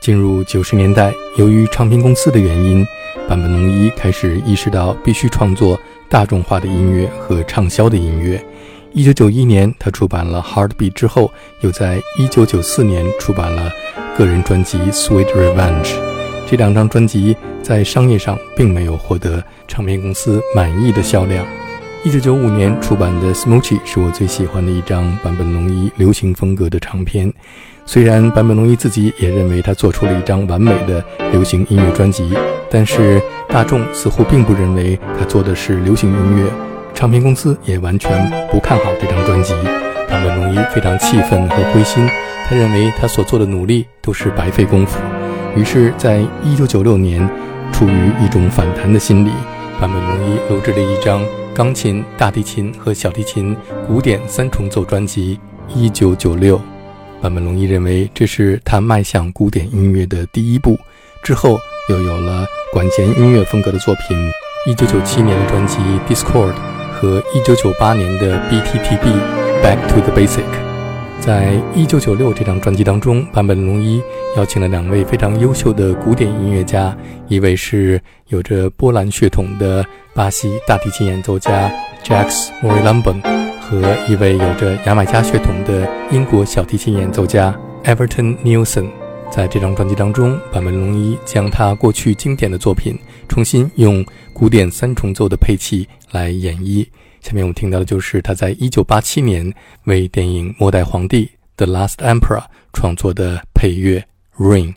进入九十年代，由于唱片公司的原因，坂本龙一开始意识到必须创作大众化的音乐和畅销的音乐。一九九一年，他出版了《Heartbeat》之后，又在一九九四年出版了个人专辑《Sweet Revenge》。这两张专辑在商业上并没有获得唱片公司满意的销量。一九九五年出版的《Smoochie》是我最喜欢的一张坂本龙一流行风格的唱片。虽然坂本龙一自己也认为他做出了一张完美的流行音乐专辑，但是大众似乎并不认为他做的是流行音乐，唱片公司也完全不看好这张专辑。坂本龙一非常气愤和灰心，他认为他所做的努力都是白费功夫。于是，在一九九六年，出于一种反弹的心理，坂本龙一录制了一张。钢琴、大提琴和小提琴古典三重奏专辑，一九九六。坂本龙一认为这是他迈向古典音乐的第一步。之后又有了管弦音乐风格的作品，一九九七年的专辑《Discord》和一九九八年的《BTTB Back to the Basic》。在一九九六这张专辑当中，坂本龙一邀请了两位非常优秀的古典音乐家，一位是有着波兰血统的巴西大提琴演奏家 Jacques Morillambon，和一位有着牙买加血统的英国小提琴演奏家 Everton Nielsen。在这张专辑当中，坂本龙一将他过去经典的作品重新用古典三重奏的配器来演绎。下面我们听到的就是他在1987年为电影《末代皇帝》The Last Emperor 创作的配乐《Rain》。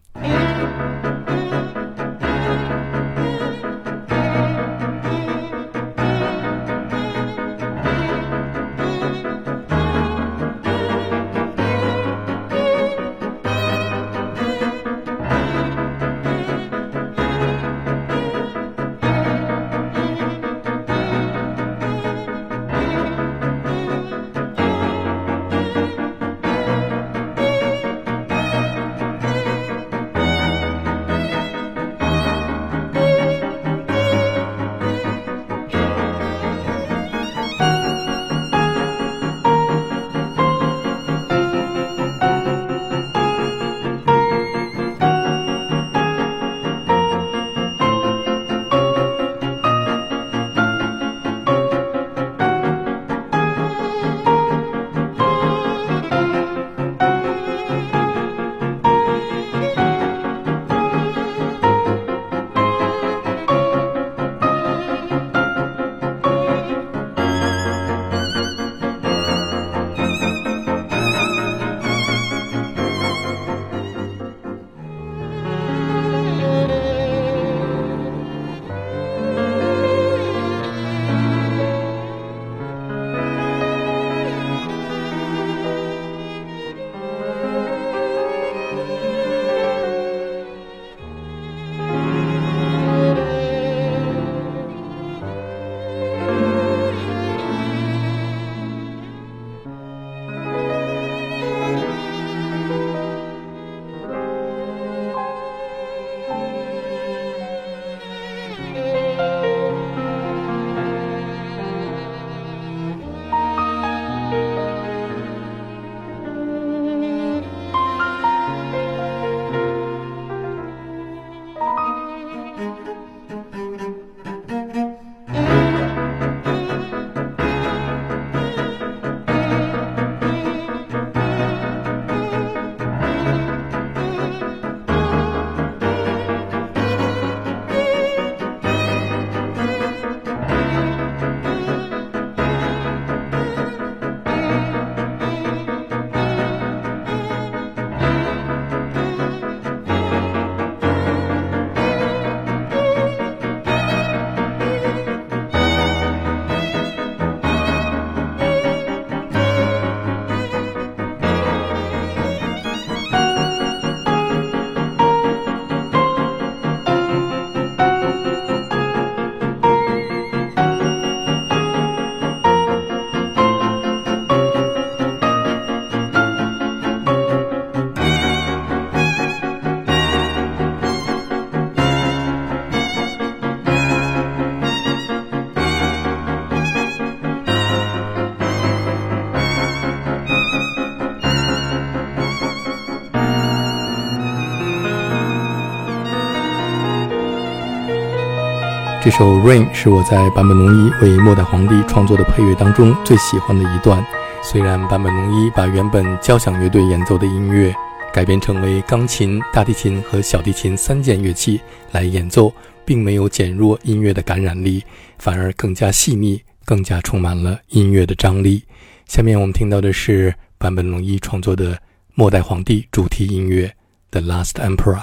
这首《Rain》是我在坂本龙一为《末代皇帝》创作的配乐当中最喜欢的一段。虽然坂本龙一把原本交响乐队演奏的音乐改编成为钢琴、大提琴和小提琴三件乐器来演奏，并没有减弱音乐的感染力，反而更加细腻，更加充满了音乐的张力。下面我们听到的是坂本龙一创作的《末代皇帝》主题音乐《The Last Emperor》。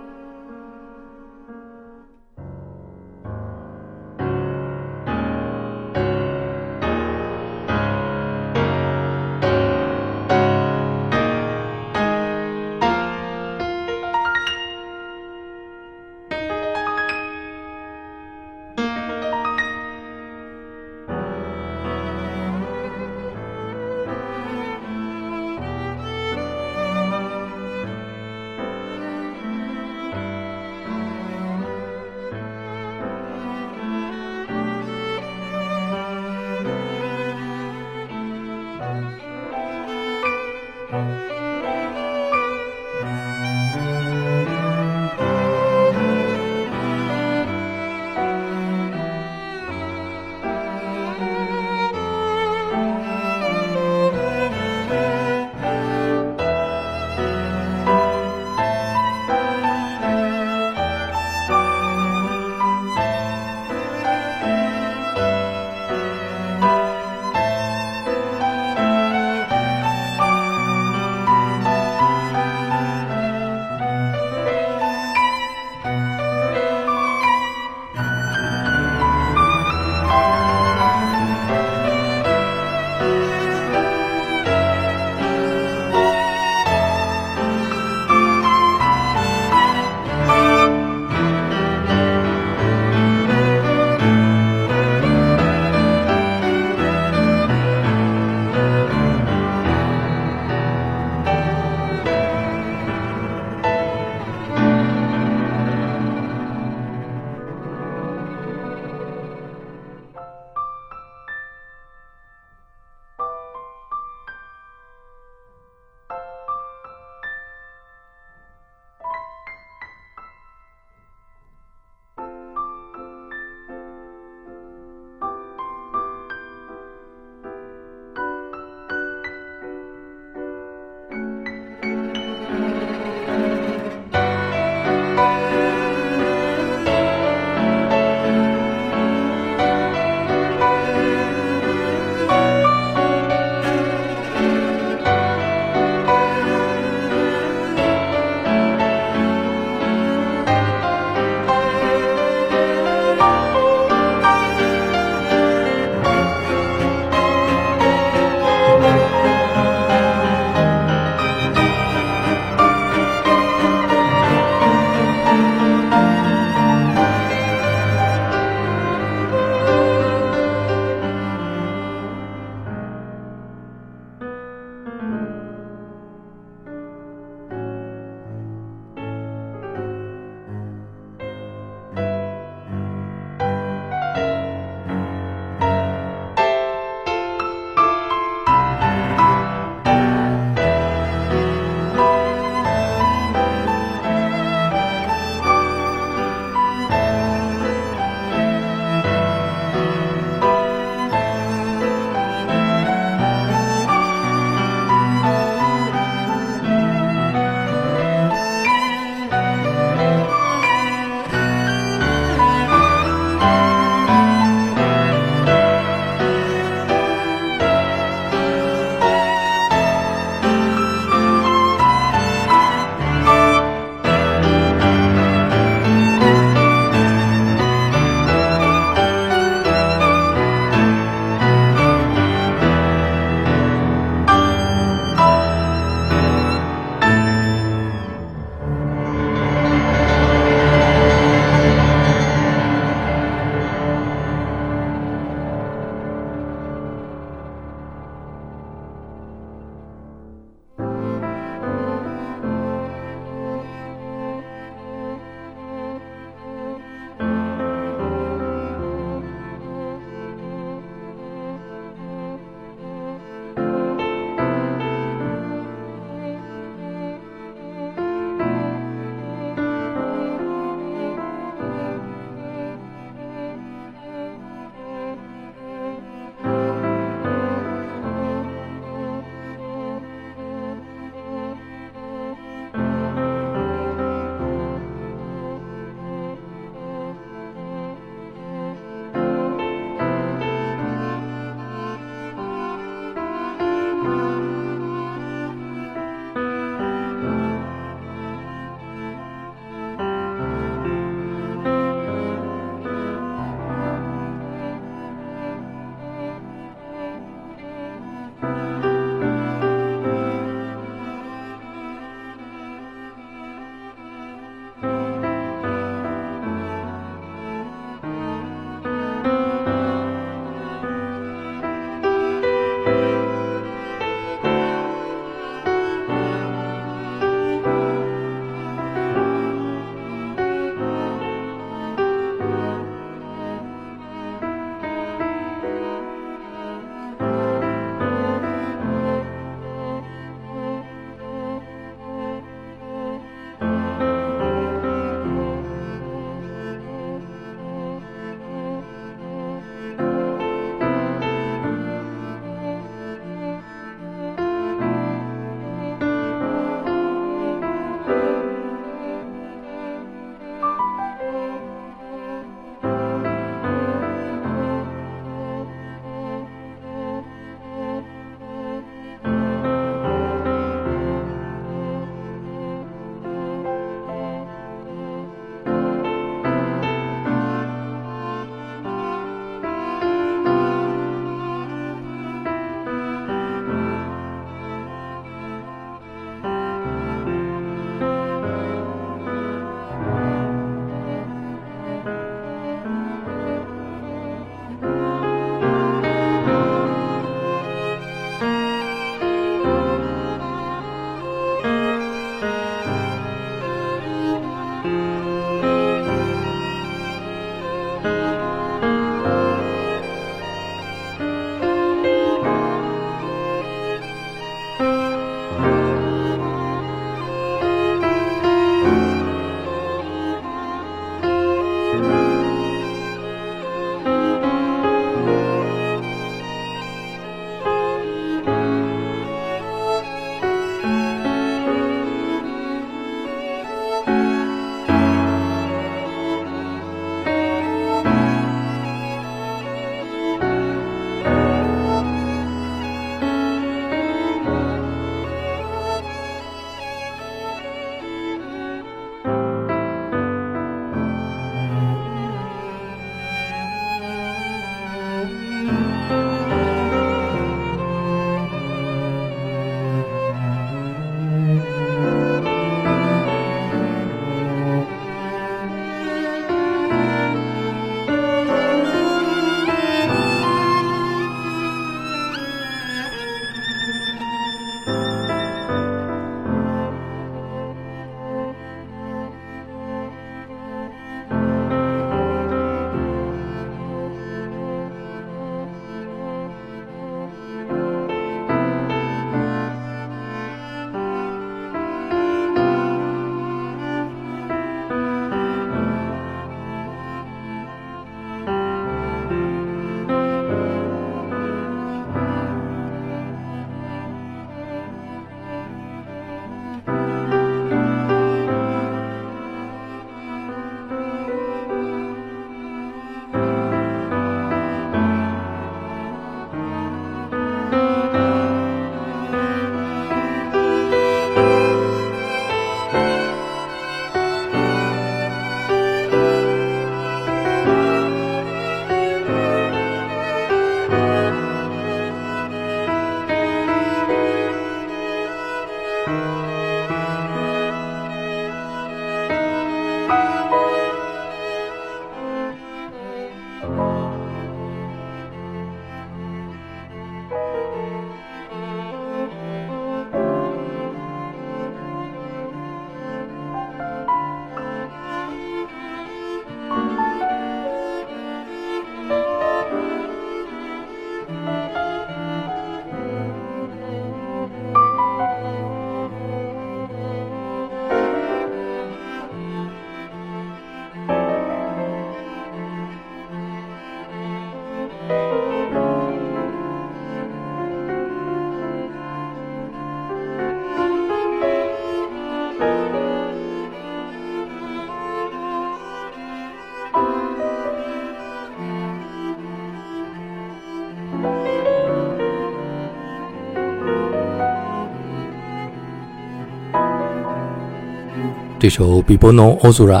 这首《Bibono Ozora》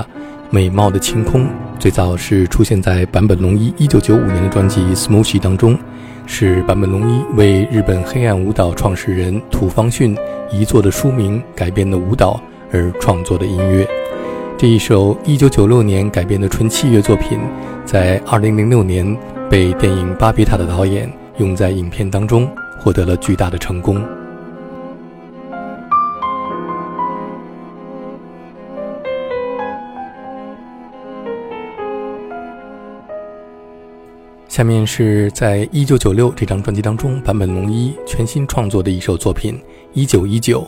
美貌的晴空，最早是出现在坂本龙一1995年的专辑《Smoothie》当中，是坂本龙一为日本黑暗舞蹈创始人土方训遗作的书名改编的舞蹈而创作的音乐。这一首1996年改编的纯器乐作品，在2006年被电影《巴别塔》的导演用在影片当中，获得了巨大的成功。下面是在一九九六这张专辑当中，坂本龙一全新创作的一首作品《一九一九》，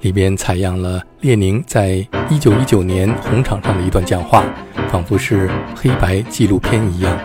里边采样了列宁在一九一九年红场上的一段讲话，仿佛是黑白纪录片一样。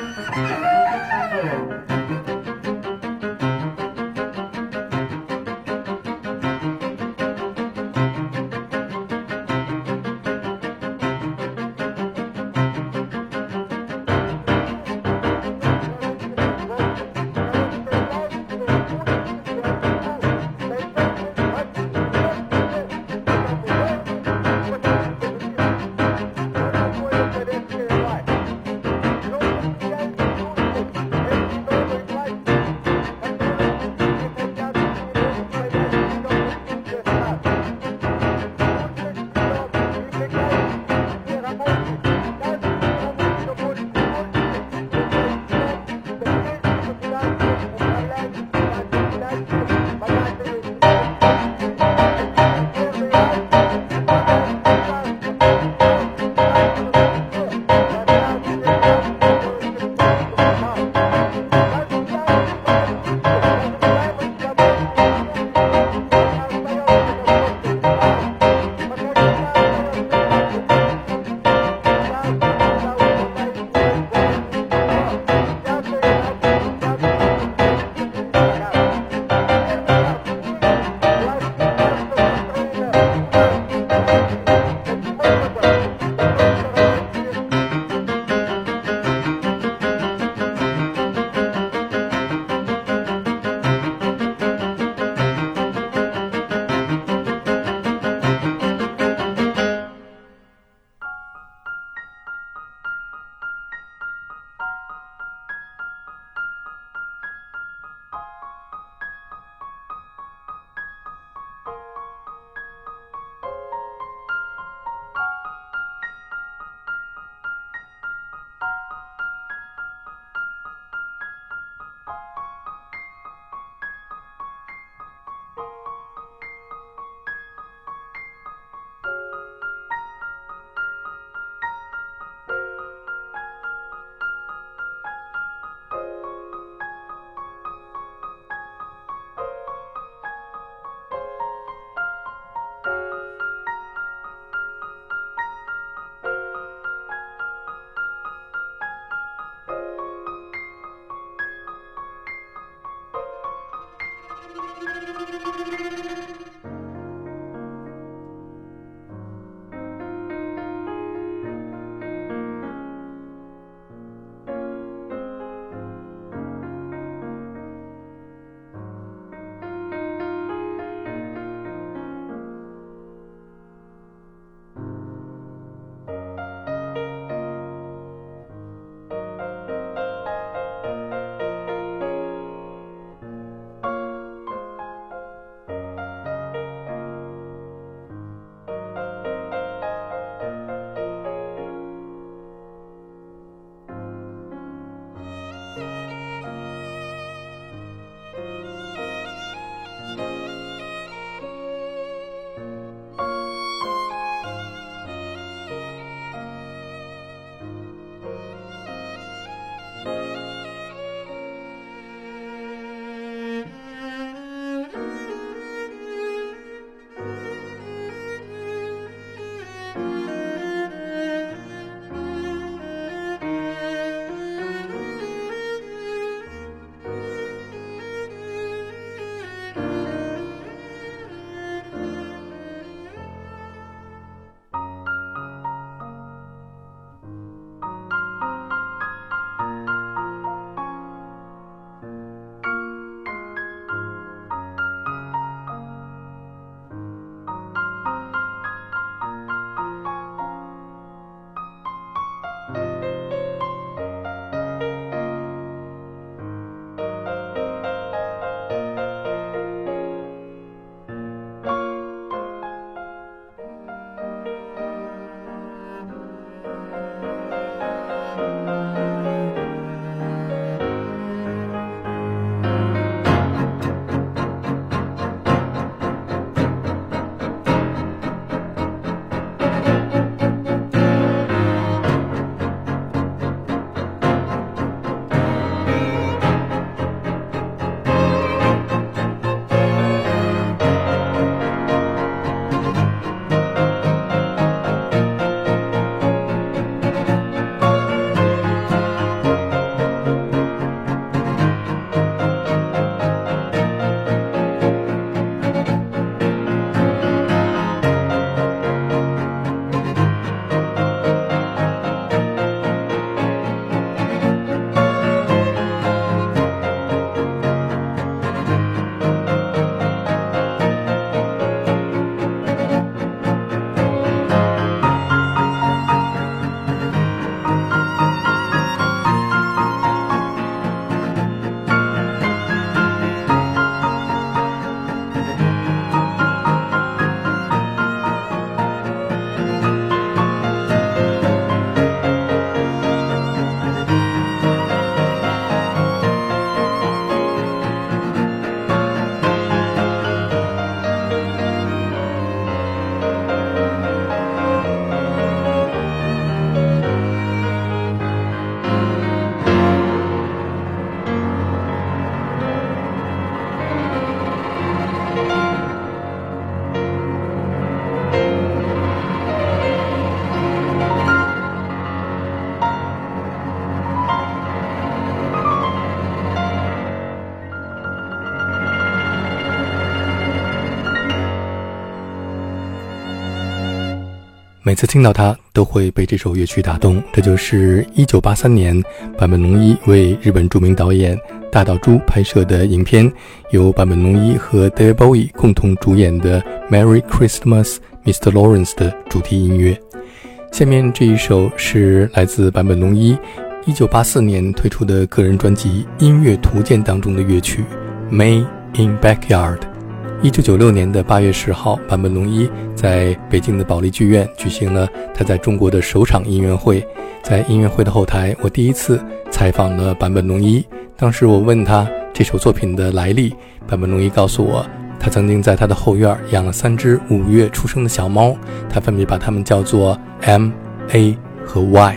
ちょっと待って。每次听到它，都会被这首乐曲打动。这就是1983年坂本龙一为日本著名导演大岛渚拍摄的影片，由坂本龙一和 David Bowie 共同主演的《Merry Christmas, Mr. Lawrence》的主题音乐。下面这一首是来自坂本龙一1984年推出的个人专辑《音乐图鉴》当中的乐曲《May in Backyard》。一九九六年的八月十号，坂本龙一在北京的保利剧院举行了他在中国的首场音乐会。在音乐会的后台，我第一次采访了坂本龙一。当时我问他这首作品的来历，坂本龙一告诉我，他曾经在他的后院养了三只五月出生的小猫，他分别把它们叫做 M、A 和 Y。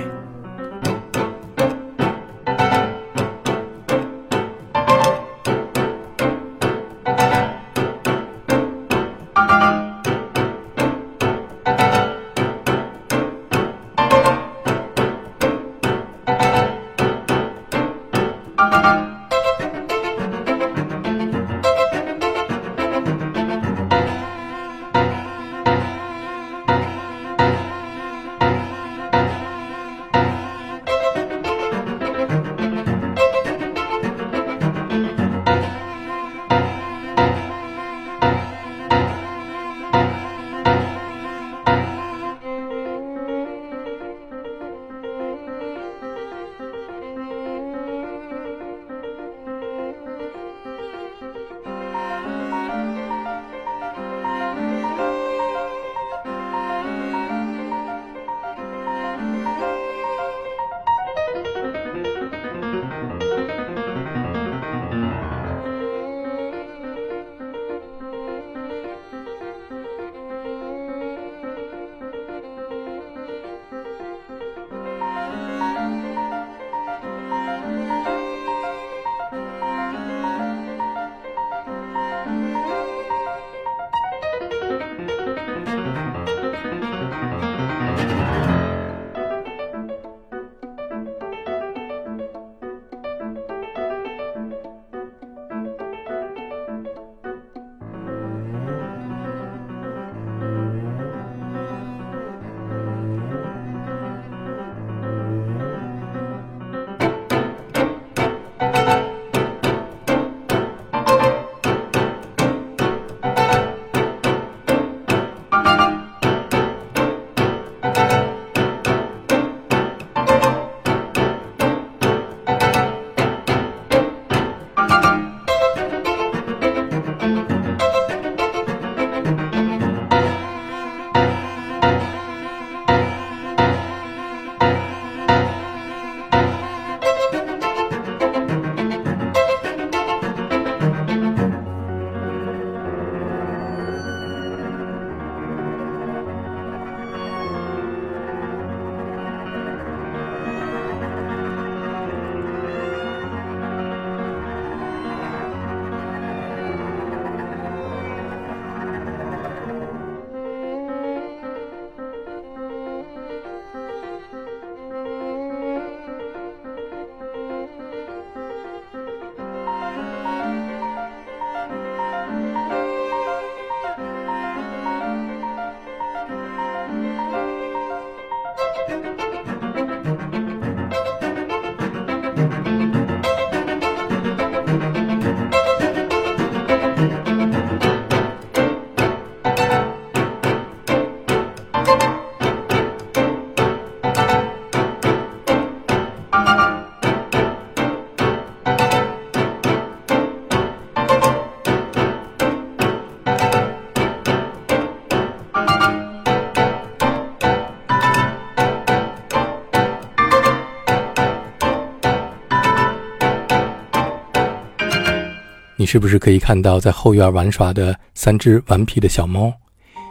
你是不是可以看到在后院玩耍的三只顽皮的小猫？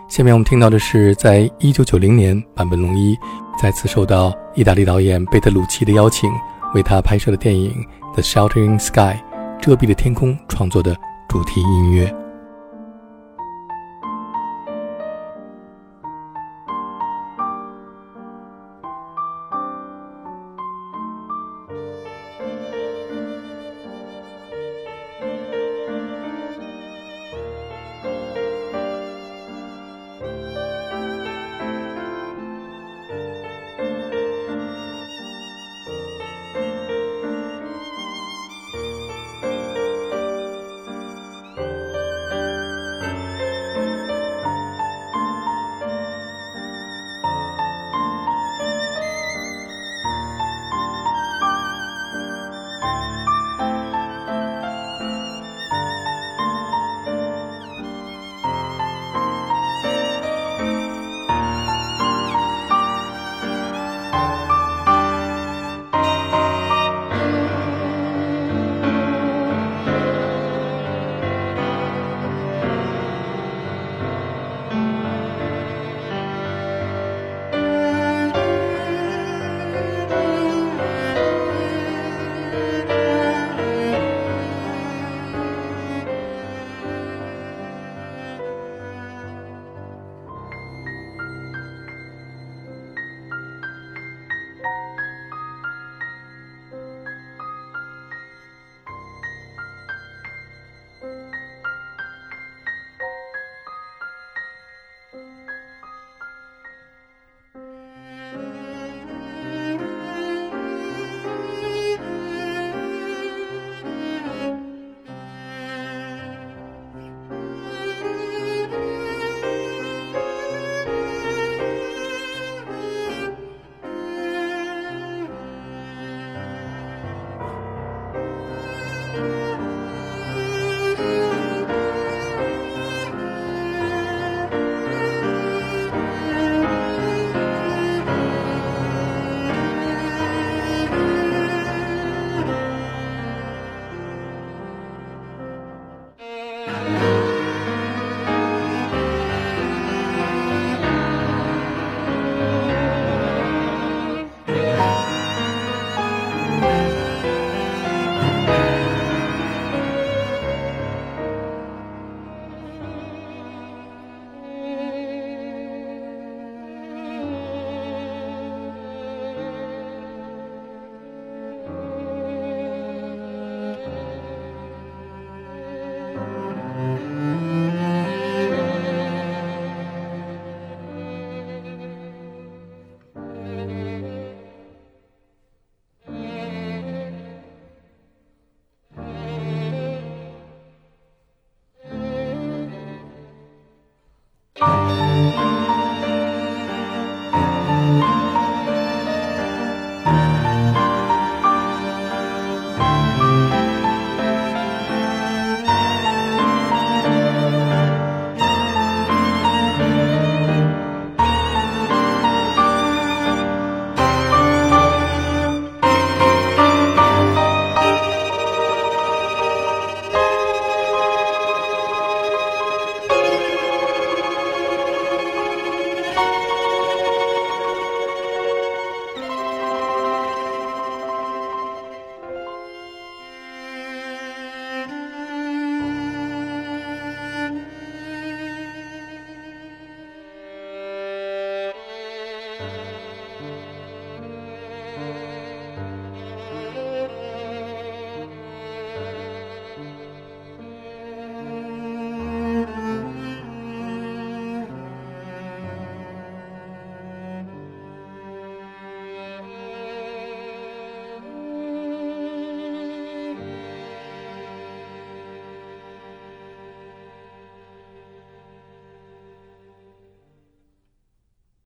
下面我们听到的是，在一九九零年，坂本龙一再次受到意大利导演贝特鲁奇的邀请，为他拍摄的电影《The Sheltering Sky》遮蔽的天空创作的主题音乐。